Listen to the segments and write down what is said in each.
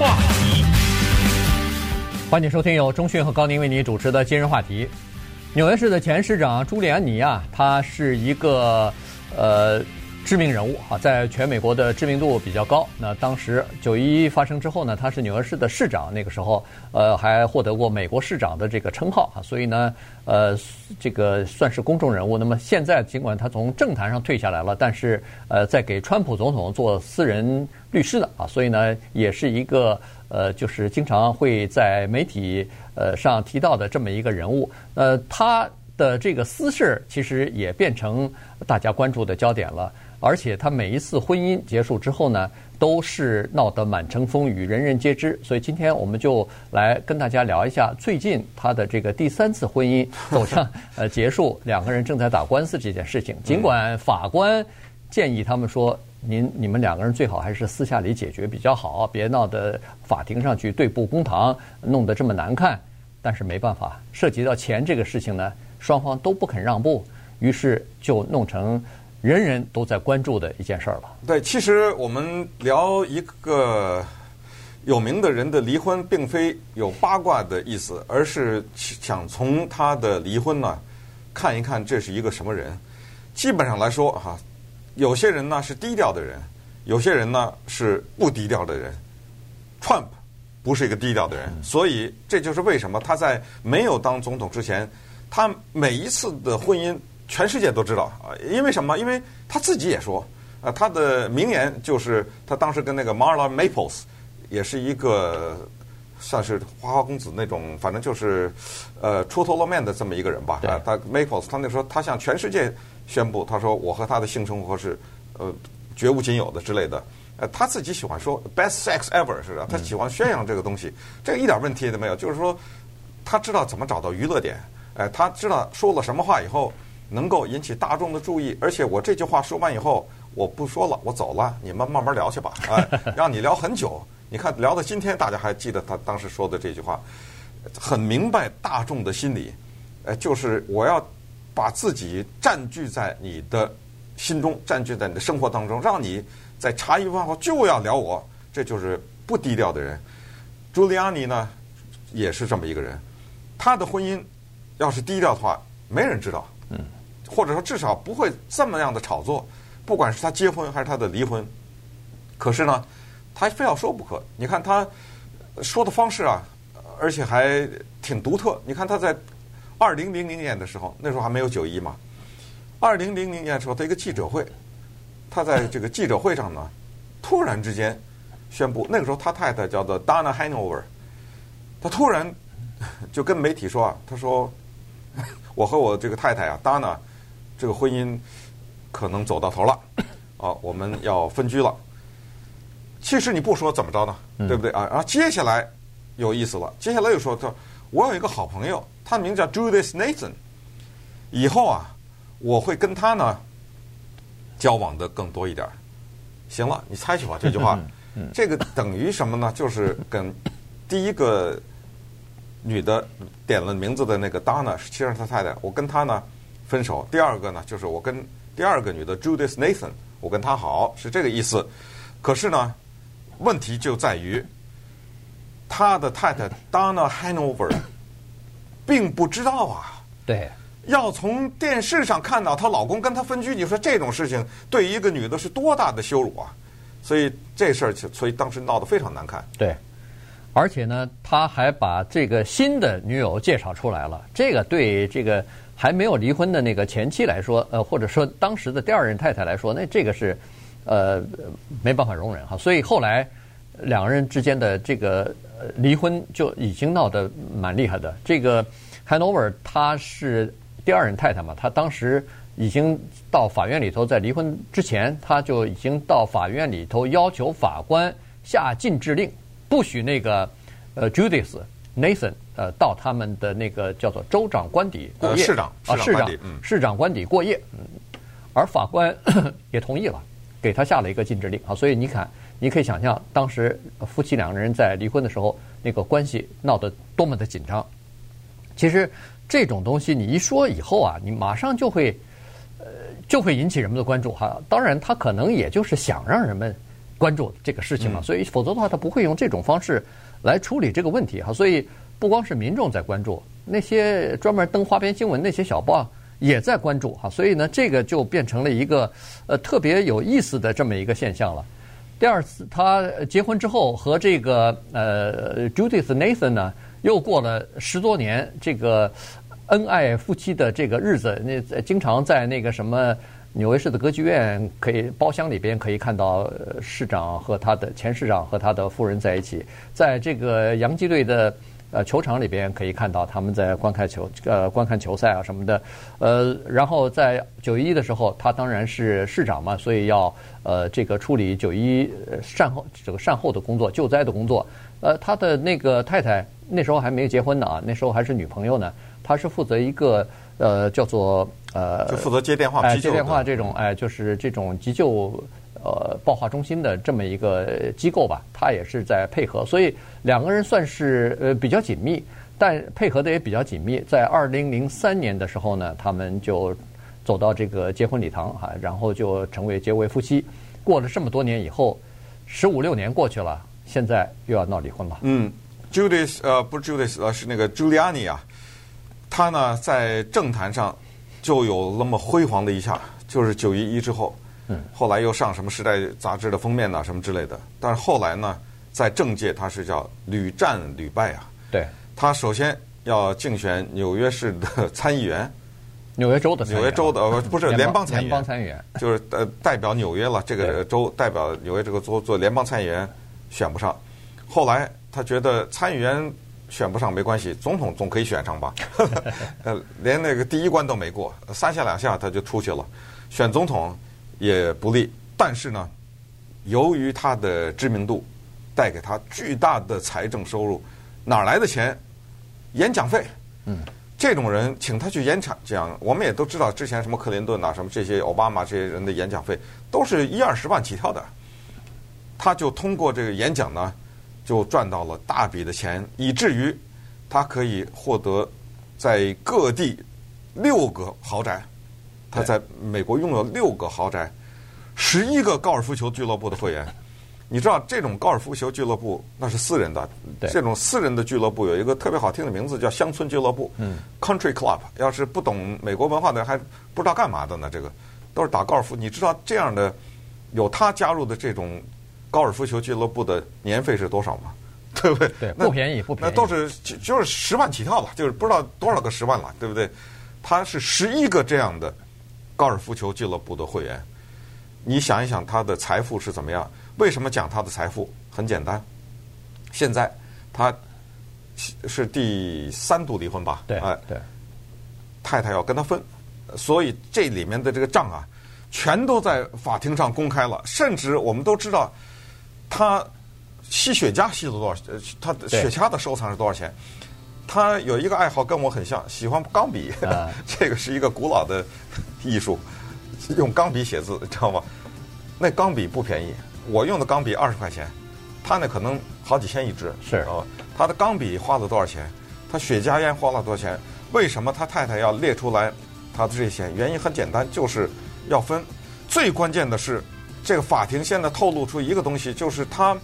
话题，欢迎收听由中讯和高宁为您主持的今日话题。纽约市的前市长朱利安尼啊，他是一个呃。知名人物啊，在全美国的知名度比较高。那当时九一一发生之后呢，他是纽约市的市长，那个时候呃还获得过美国市长的这个称号啊，所以呢呃这个算是公众人物。那么现在尽管他从政坛上退下来了，但是呃在给川普总统做私人律师的啊，所以呢也是一个呃就是经常会在媒体呃上提到的这么一个人物。呃，他的这个私事其实也变成大家关注的焦点了。而且他每一次婚姻结束之后呢，都是闹得满城风雨，人人皆知。所以今天我们就来跟大家聊一下最近他的这个第三次婚姻走向呃结束，两个人正在打官司这件事情。尽管法官建议他们说，您你们两个人最好还是私下里解决比较好，别闹得法庭上去对簿公堂，弄得这么难看。但是没办法，涉及到钱这个事情呢，双方都不肯让步，于是就弄成。人人都在关注的一件事儿了。对，其实我们聊一个有名的人的离婚，并非有八卦的意思，而是想从他的离婚呢，看一看这是一个什么人。基本上来说，哈，有些人呢是低调的人，有些人呢是不低调的人。Trump 不是一个低调的人，所以这就是为什么他在没有当总统之前，他每一次的婚姻。全世界都知道啊，因为什么？因为他自己也说，啊，他的名言就是他当时跟那个 Marla Maples，也是一个算是花花公子那种，反正就是呃出头露面的这么一个人吧。啊，他 Maples，他那时候他向全世界宣布，他说我和他的性生活是呃绝无仅有的之类的。呃，他自己喜欢说 best sex ever 是吧？他喜欢宣扬这个东西，这个一点问题都没有。就是说，他知道怎么找到娱乐点，哎，他知道说了什么话以后。能够引起大众的注意，而且我这句话说完以后，我不说了，我走了，你们慢慢聊去吧，哎，让你聊很久。你看聊到今天，大家还记得他当时说的这句话，很明白大众的心理，呃，就是我要把自己占据在你的心中，占据在你的生活当中，让你在茶余饭后就要聊我，这就是不低调的人。朱利安尼呢，也是这么一个人，他的婚姻要是低调的话，没人知道。嗯。或者说至少不会这么样的炒作，不管是他结婚还是他的离婚，可是呢，他非要说不可。你看他说的方式啊，而且还挺独特。你看他在二零零零年的时候，那时候还没有九一嘛。二零零零年的时候，他一个记者会，他在这个记者会上呢，突然之间宣布，那个时候他太太叫做 Donna Hanover，他突然就跟媒体说啊，他说 我和我这个太太啊，Donna。这个婚姻可能走到头了，啊，我们要分居了。其实你不说怎么着呢？对不对啊？然后接下来有意思了，接下来又说他，我有一个好朋友，他的名叫 Judith Nathan，以后啊，我会跟他呢交往的更多一点。行了，你猜去吧，这句话，这个等于什么呢？就是跟第一个女的点了名字的那个 Donna，其实是他太太，我跟他呢。分手。第二个呢，就是我跟第二个女的 Judith Nathan，我跟她好，是这个意思。可是呢，问题就在于他的太太 Donna Hanover 并不知道啊。对，要从电视上看到她老公跟她分居，你说这种事情对一个女的是多大的羞辱啊！所以这事儿，所以当时闹得非常难看。对，而且呢，他还把这个新的女友介绍出来了，这个对这个。还没有离婚的那个前妻来说，呃，或者说当时的第二任太太来说，那这个是，呃，没办法容忍哈。所以后来两个人之间的这个离婚就已经闹得蛮厉害的。这个 Hanover 他是第二任太太嘛，他当时已经到法院里头，在离婚之前，他就已经到法院里头要求法官下禁制令，不许那个呃 Judith Nathan。呃，到他们的那个叫做州长官邸过夜，市长啊，市长，市长官邸过夜，嗯，而法官 也同意了，给他下了一个禁止令啊。所以你看，你可以想象当时夫妻两个人在离婚的时候，那个关系闹得多么的紧张。其实这种东西你一说以后啊，你马上就会呃就会引起人们的关注哈。当然，他可能也就是想让人们关注这个事情嘛，所以否则的话，他不会用这种方式来处理这个问题哈。所以不光是民众在关注，那些专门登花边新闻那些小报也在关注哈。所以呢，这个就变成了一个呃特别有意思的这么一个现象了。第二次他结婚之后和这个呃 Judith Nathan 呢，又过了十多年这个恩爱夫妻的这个日子，那经常在那个什么。纽约市的歌剧院可以包厢里边可以看到市长和他的前市长和他的夫人在一起，在这个洋基队的呃球场里边可以看到他们在观看球呃观看球赛啊什么的，呃，然后在九一的时候，他当然是市长嘛，所以要呃这个处理九一善后这个善后的工作、救灾的工作。呃，他的那个太太那时候还没有结婚呢啊，那时候还是女朋友呢，她是负责一个呃叫做。呃，就负责接电话，哎，接电话这种，哎，就是这种急救呃报话中心的这么一个机构吧，他也是在配合，所以两个人算是呃比较紧密，但配合的也比较紧密。在二零零三年的时候呢，他们就走到这个结婚礼堂哈，然后就成为结为夫妻。过了这么多年以后，十五六年过去了，现在又要闹离婚了。嗯，Judith 呃不是 Judith 呃是那个 Giuliani 啊，他呢在政坛上。就有那么辉煌的一下，就是九一一之后，嗯，后来又上什么《时代》杂志的封面呐，什么之类的。但是后来呢，在政界他是叫屡战屡败啊。对，他首先要竞选纽约市的参议员，纽约州的纽约州的呃不是联邦参议员，联邦参议员就是呃代表纽约了这个州代表纽约这个州做联邦参议员选不上，后来他觉得参议员。选不上没关系，总统总可以选上吧？呃，连那个第一关都没过，三下两下他就出去了。选总统也不利，但是呢，由于他的知名度，带给他巨大的财政收入，哪来的钱？演讲费。嗯，这种人请他去演讲讲，我们也都知道，之前什么克林顿啊，什么这些奥巴马这些人的演讲费，都是一二十万起跳的。他就通过这个演讲呢。就赚到了大笔的钱，以至于他可以获得在各地六个豪宅。他在美国拥有六个豪宅，十一个高尔夫球俱乐部的会员。你知道这种高尔夫球俱乐部那是私人的，这种私人的俱乐部有一个特别好听的名字叫乡村俱乐部，Country Club。要是不懂美国文化的，还不知道干嘛的呢。这个都是打高尔夫。你知道这样的有他加入的这种。高尔夫球俱乐部的年费是多少吗？对不对？对，不便宜，不便宜。那都是就就是十万起跳吧，就是不知道多少个十万了，对不对？他是十一个这样的高尔夫球俱乐部的会员。你想一想，他的财富是怎么样？为什么讲他的财富？很简单，现在他是第三度离婚吧？对，哎，对，太太要跟他分，所以这里面的这个账啊。全都在法庭上公开了，甚至我们都知道，他吸雪茄吸了多少？他雪茄的收藏是多少钱？他有一个爱好跟我很像，喜欢钢笔，啊、这个是一个古老的艺术，用钢笔写字，知道吗？那钢笔不便宜，我用的钢笔二十块钱，他那可能好几千一支。是啊，他的钢笔花了多少钱？他雪茄烟花了多少钱？为什么他太太要列出来他的这些？原因很简单，就是。要分，最关键的是，这个法庭现在透露出一个东西，就是他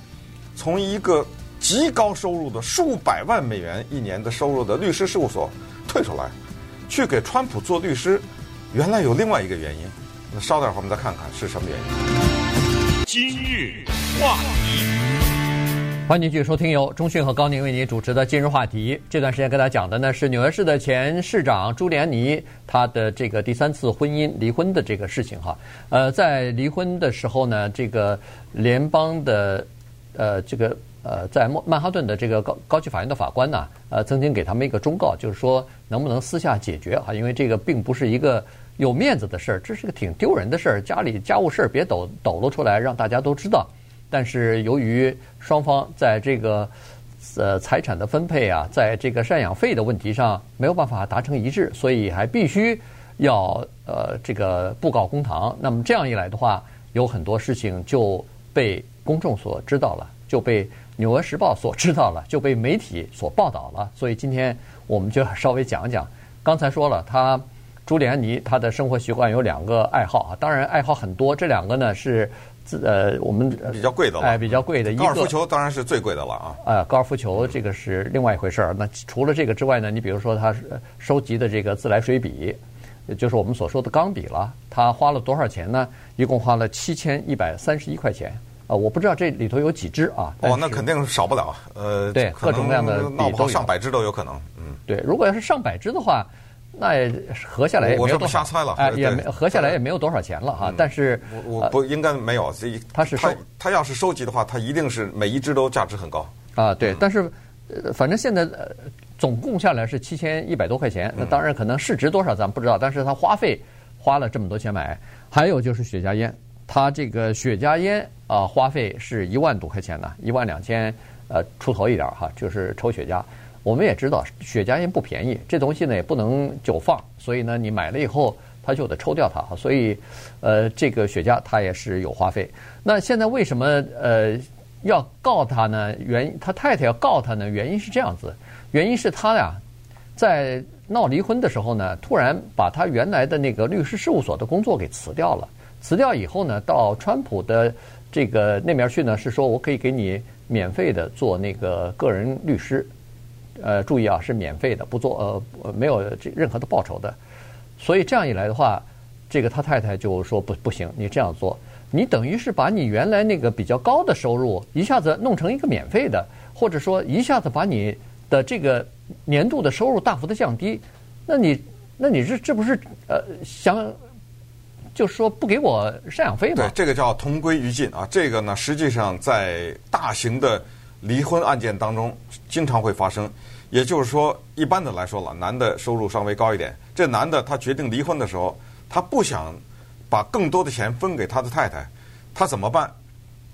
从一个极高收入的数百万美元一年的收入的律师事务所退出来，去给川普做律师。原来有另外一个原因，那稍等会儿我们再看看是什么原因。今日话题。欢迎继续收听由中讯和高宁为您主持的今日话题。这段时间跟大家讲的呢是纽约市的前市长朱利安尼他的这个第三次婚姻离婚的这个事情哈。呃，在离婚的时候呢，这个联邦的呃这个呃在曼哈顿的这个高高级法院的法官呢，呃曾经给他们一个忠告，就是说能不能私下解决哈，因为这个并不是一个有面子的事儿，这是个挺丢人的事儿，家里家务事儿别抖抖露出来，让大家都知道。但是由于双方在这个呃财产的分配啊，在这个赡养费的问题上没有办法达成一致，所以还必须要呃这个布告公堂。那么这样一来的话，有很多事情就被公众所知道了，就被《纽约时报》所知道了，就被媒体所报道了。所以今天我们就稍微讲一讲。刚才说了，他朱利安尼他的生活习惯有两个爱好啊，当然爱好很多，这两个呢是。自呃我们比较贵的了，哎，比较贵的。高尔夫球当然是最贵的了啊。啊，高尔夫球这个是另外一回事儿。那除了这个之外呢，你比如说他收集的这个自来水笔，就是我们所说的钢笔了，他花了多少钱呢？一共花了七千一百三十一块钱。啊，我不知道这里头有几支啊。哦，那肯定少不了。呃，对，各种各样的笔都上百支都有可能。嗯，对，如果要是上百支的话。那也合下来也没有多少，哎，也没合下来也没有多少钱了哈。但是我我不应该没有，这他是收他要是收集的话，他一定是每一支都价值很高啊。对，但是反正现在总共下来是七千一百多块钱。那当然可能市值多少咱们不知道，但是他花费花了这么多钱买。还有就是雪茄烟，他这个雪茄烟啊，花费是一万多块钱呢，一万两千呃出头一点哈，就是抽雪茄。我们也知道雪茄烟不便宜，这东西呢也不能久放，所以呢你买了以后他就得抽掉它，所以呃这个雪茄它也是有花费。那现在为什么呃要告他呢？原因他太太要告他呢？原因是这样子，原因是他呀在闹离婚的时候呢，突然把他原来的那个律师事务所的工作给辞掉了。辞掉以后呢，到川普的这个那边去呢，是说我可以给你免费的做那个个人律师。呃，注意啊，是免费的，不做呃没有这任何的报酬的，所以这样一来的话，这个他太太就说不不行，你这样做，你等于是把你原来那个比较高的收入一下子弄成一个免费的，或者说一下子把你的这个年度的收入大幅的降低，那你那你这这不是呃想就是说不给我赡养费吗？对，这个叫同归于尽啊，这个呢实际上在大型的。离婚案件当中经常会发生，也就是说，一般的来说了，男的收入稍微高一点，这男的他决定离婚的时候，他不想把更多的钱分给他的太太，他怎么办？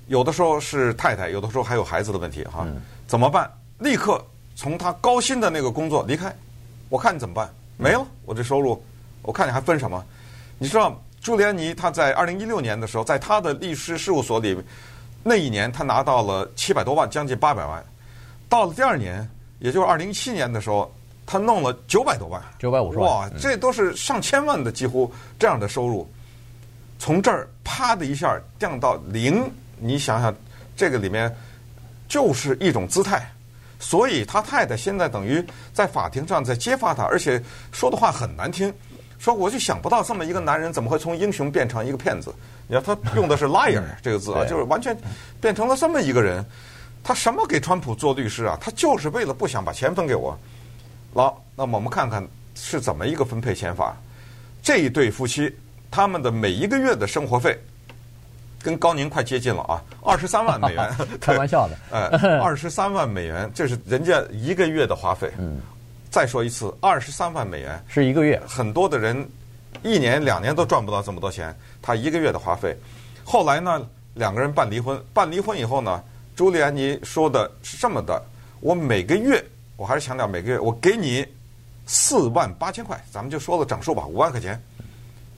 有的时候是太太，有的时候还有孩子的问题哈，怎么办？立刻从他高薪的那个工作离开，我看你怎么办？没了，我这收入，我看你还分什么？你知道，朱利安尼他在二零一六年的时候，在他的律师事务所里。那一年他拿到了七百多万，将近八百万。到了第二年，也就是二零一七年的时候，他弄了九百多万，九百五十万。哇，这都是上千万的几乎这样的收入，从这儿啪的一下降到零。你想想，这个里面就是一种姿态。所以他太太现在等于在法庭上在揭发他，而且说的话很难听。说我就想不到这么一个男人怎么会从英雄变成一个骗子？你看他用的是 liar 这个字啊，就是完全变成了这么一个人。他什么给川普做律师啊？他就是为了不想把钱分给我。好，那么我们看看是怎么一个分配钱法。这一对夫妻他们的每一个月的生活费跟高宁快接近了啊，二十三万美元。开玩笑的，哎，二十三万美元，这是人家一个月的花费。嗯。再说一次，二十三万美元是一个月。很多的人一年两年都赚不到这么多钱，他一个月的花费。后来呢，两个人办离婚，办离婚以后呢，朱利安尼说的是这么的：我每个月，我还是强调每个月，我给你四万八千块，咱们就说个整数吧，五万块钱，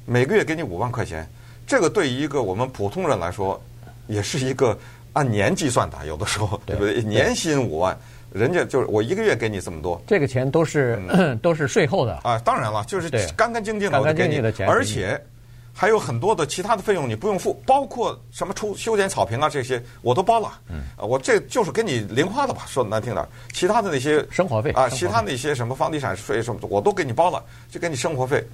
每个月给你五万块钱。这个对于一个我们普通人来说，也是一个按年计算的，有的时候对不对？年薪五万。人家就是我一个月给你这么多，这个钱都是、嗯、都是税后的。啊，当然了，就是干干净净的我给你的钱，而且还有很多的其他的费用你不用付，包括什么出修剪草坪啊这些我都包了，嗯，我这就是给你零花的吧，说的难听点，其他的那些生活费啊，其他那些什么房地产税什么的我都给你包了，就给你生活费，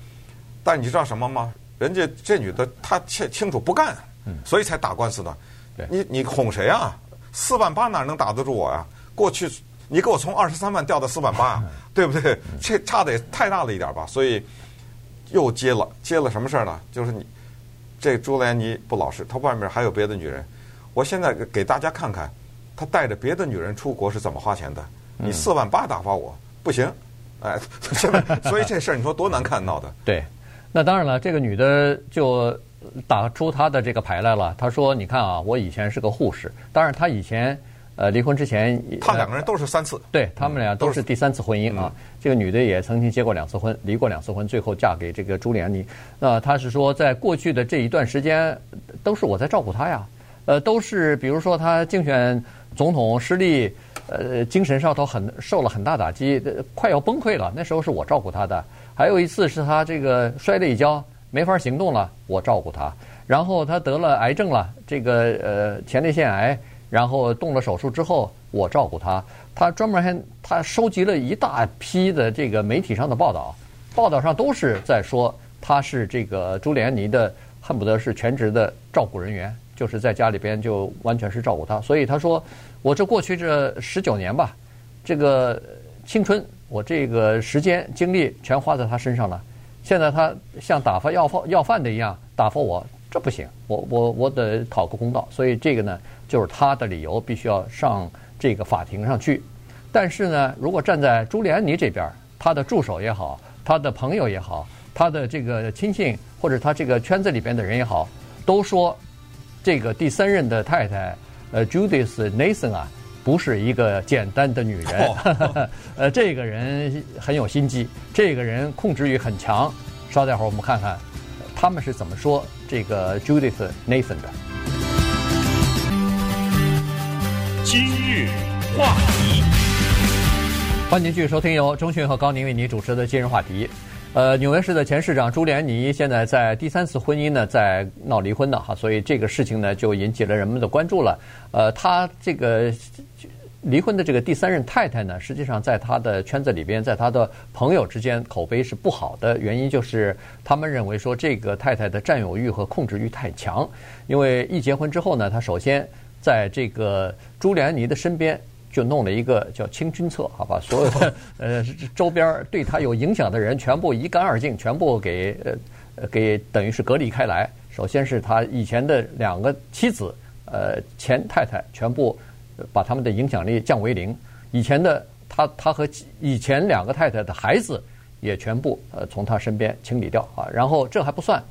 但你知道什么吗？人家这女的她清清楚不干，所以才打官司的，你你哄谁啊？四万八哪能打得住我呀？过去。你给我从二十三万掉到四万八，对不对？这差的也太大了一点吧？所以又接了，接了什么事儿呢？就是你这朱利安尼不老实，他外面还有别的女人。我现在给大家看看，他带着别的女人出国是怎么花钱的。你四万八打发我不行，哎，所以这事儿你说多难看闹的。对，那当然了，这个女的就打出她的这个牌来了。她说：“你看啊，我以前是个护士，当然她以前。”呃，离婚之前，他两个人都是三次，呃、对他们俩都是第三次婚姻啊。嗯、这个女的也曾经结过两次婚，离过两次婚，最后嫁给这个朱利安尼。那她是说，在过去的这一段时间，都是我在照顾她呀。呃，都是比如说她竞选总统失利，呃，精神上头很受了很大打击，快要崩溃了。那时候是我照顾她的。还有一次是她这个摔了一跤，没法行动了，我照顾她。然后她得了癌症了，这个呃前列腺癌，然后动了手术之后，我照顾他。他专门还他收集了一大批的这个媒体上的报道，报道上都是在说他是这个朱利安尼的恨不得是全职的照顾人员，就是在家里边就完全是照顾他。所以他说，我这过去这十九年吧，这个青春，我这个时间精力全花在他身上了。现在他像打发要饭要饭的一样打发我，这不行，我我我得讨个公道。所以这个呢，就是他的理由，必须要上这个法庭上去。但是呢，如果站在朱利安尼这边，他的助手也好，他的朋友也好，他的这个亲信或者他这个圈子里边的人也好，都说这个第三任的太太，呃，Judith Nathan 啊，不是一个简单的女人，呃，这个人很有心机，这个人控制欲很强。稍待会儿我们看看他们是怎么说这个 Judith Nathan 的。今日话题。欢迎继续收听由中讯和高宁为您主持的今日话题。呃，纽约市的前市长朱利安尼现在在第三次婚姻呢，在闹离婚呢，哈，所以这个事情呢就引起了人们的关注了。呃，他这个离婚的这个第三任太太呢，实际上在他的圈子里边，在他的朋友之间口碑是不好的，原因就是他们认为说这个太太的占有欲和控制欲太强，因为一结婚之后呢，他首先在这个朱利安尼的身边。就弄了一个叫清君侧，好吧，所有的 呃周边对他有影响的人全部一干二净，全部给呃给等于是隔离开来。首先是他以前的两个妻子，呃前太太，全部把他们的影响力降为零。以前的他他和以前两个太太的孩子也全部呃从他身边清理掉啊。然后这还不算。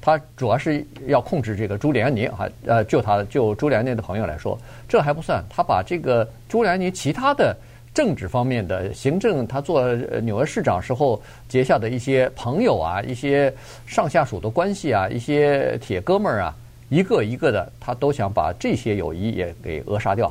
他主要是要控制这个朱利安尼啊，呃，就他就朱利安尼的朋友来说，这还不算。他把这个朱利安尼其他的政治方面的行政，他做纽约市长时候结下的一些朋友啊，一些上下属的关系啊，一些铁哥们儿啊，一个一个的，他都想把这些友谊也给扼杀掉。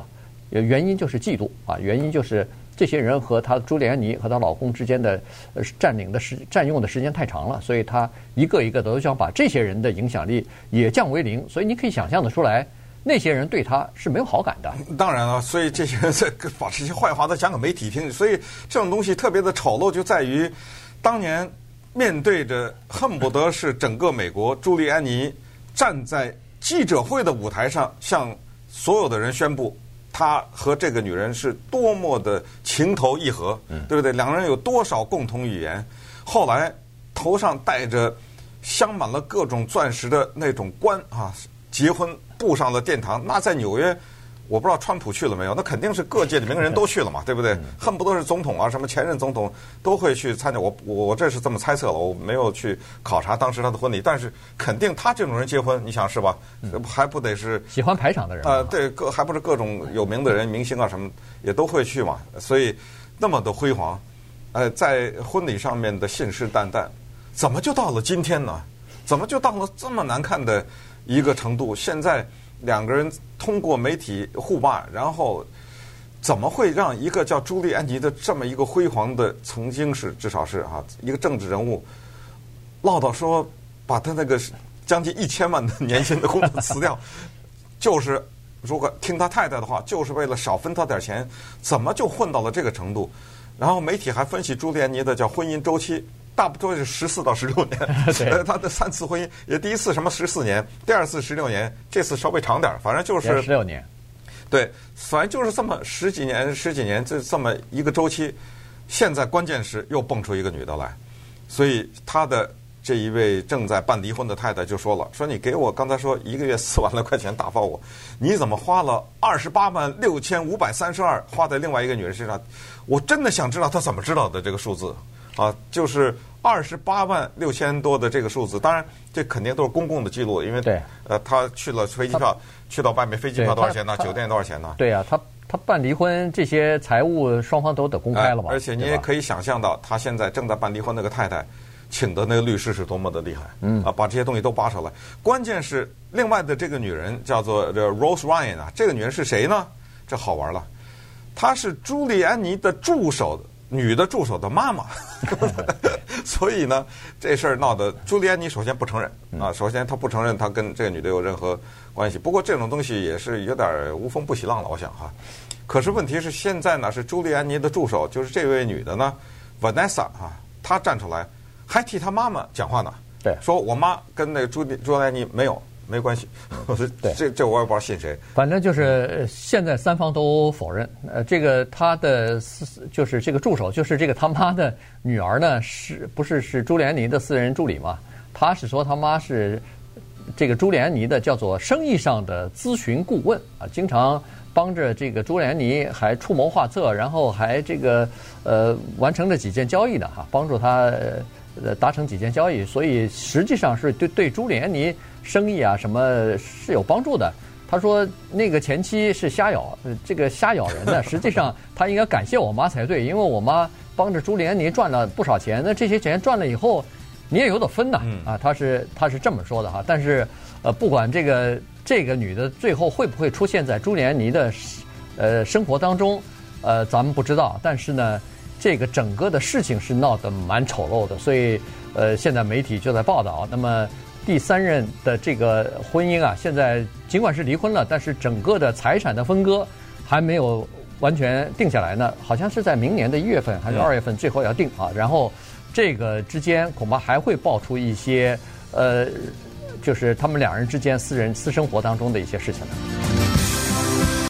原因就是嫉妒啊，原因就是。这些人和她朱利安妮和她老公之间的呃占领的时占用的时间太长了，所以她一个一个的都想把这些人的影响力也降为零。所以你可以想象的出来，那些人对她是没有好感的。当然了，所以这些人在把这些坏话都讲给媒体听。所以这种东西特别的丑陋，就在于当年面对着恨不得是整个美国，朱利安妮站在记者会的舞台上，向所有的人宣布。他和这个女人是多么的情投意合，对不对？两个人有多少共同语言？后来头上戴着镶满了各种钻石的那种冠啊，结婚步上了殿堂。那在纽约。我不知道川普去了没有？那肯定是各界的名人都去了嘛，对不对？恨不得是总统啊，什么前任总统都会去参加。我我这是这么猜测了，我没有去考察当时他的婚礼，但是肯定他这种人结婚，你想是吧？还不得是喜欢排场的人啊？对，各还不是各种有名的人、明星啊什么也都会去嘛。所以那么的辉煌，呃，在婚礼上面的信誓旦旦，怎么就到了今天呢？怎么就到了这么难看的一个程度？现在。两个人通过媒体互骂，然后怎么会让一个叫朱利安尼的这么一个辉煌的，曾经是至少是啊一个政治人物，唠叨说把他那个将近一千万的年薪的工作辞掉，就是如果听他太太的话，就是为了少分他点钱，怎么就混到了这个程度？然后媒体还分析朱利安尼的叫婚姻周期。大不多是十四到十六年，呃，他的三次婚姻也第一次什么十四年，第二次十六年，这次稍微长点儿，反正就是十六年，对，反正就是这么十几年十几年，这这么一个周期。现在关键是又蹦出一个女的来，所以他的这一位正在办离婚的太太就说了：“说你给我刚才说一个月四万来块钱打发我，你怎么花了二十八万六千五百三十二花在另外一个女人身上？我真的想知道他怎么知道的这个数字。”啊，就是二十八万六千多的这个数字，当然这肯定都是公共的记录，因为对，呃，他去了飞机票，去到外面飞机票多少钱呢？酒店多少钱呢？对啊，他他办离婚这些财务双方都得公开了嘛。而且你也可以想象到，他现在正在办离婚那个太太，请的那个律师是多么的厉害，嗯啊，把这些东西都扒出来。关键是另外的这个女人叫做这 Rose Ryan 啊，这个女人是谁呢？这好玩了，她是朱利安妮的助手。女的助手的妈妈，所以呢，这事儿闹得朱利安尼首先不承认啊，首先他不承认他跟这个女的有任何关系。不过这种东西也是有点无风不起浪了，我想哈。可是问题是现在呢，是朱利安尼的助手，就是这位女的呢，Vanessa 啊，她站出来还替她妈妈讲话呢，对，说我妈跟那个朱朱利安尼没有。没关系，对，这这我也不知道信谁。反正就是现在三方都否认。呃，这个他的私就是这个助手，就是这个他妈的女儿呢，是不是是朱连尼的私人助理嘛？他是说他妈是这个朱连尼的叫做生意上的咨询顾问啊，经常帮着这个朱连尼还出谋划策，然后还这个呃完成了几件交易的哈，帮助他呃达成几件交易，所以实际上是对对朱连尼。生意啊，什么是有帮助的？他说那个前妻是瞎咬，这个瞎咬人的。实际上他应该感谢我妈才对，因为我妈帮着朱连尼赚了不少钱。那这些钱赚了以后，你也有得分呐。啊，他是他是这么说的哈。但是呃，不管这个这个女的最后会不会出现在朱连尼的呃生活当中，呃，咱们不知道。但是呢，这个整个的事情是闹得蛮丑陋的，所以呃，现在媒体就在报道。那么。第三任的这个婚姻啊，现在尽管是离婚了，但是整个的财产的分割还没有完全定下来呢。好像是在明年的一月份还是二月份，最后要定啊。然后这个之间恐怕还会爆出一些呃，就是他们两人之间私人私生活当中的一些事情。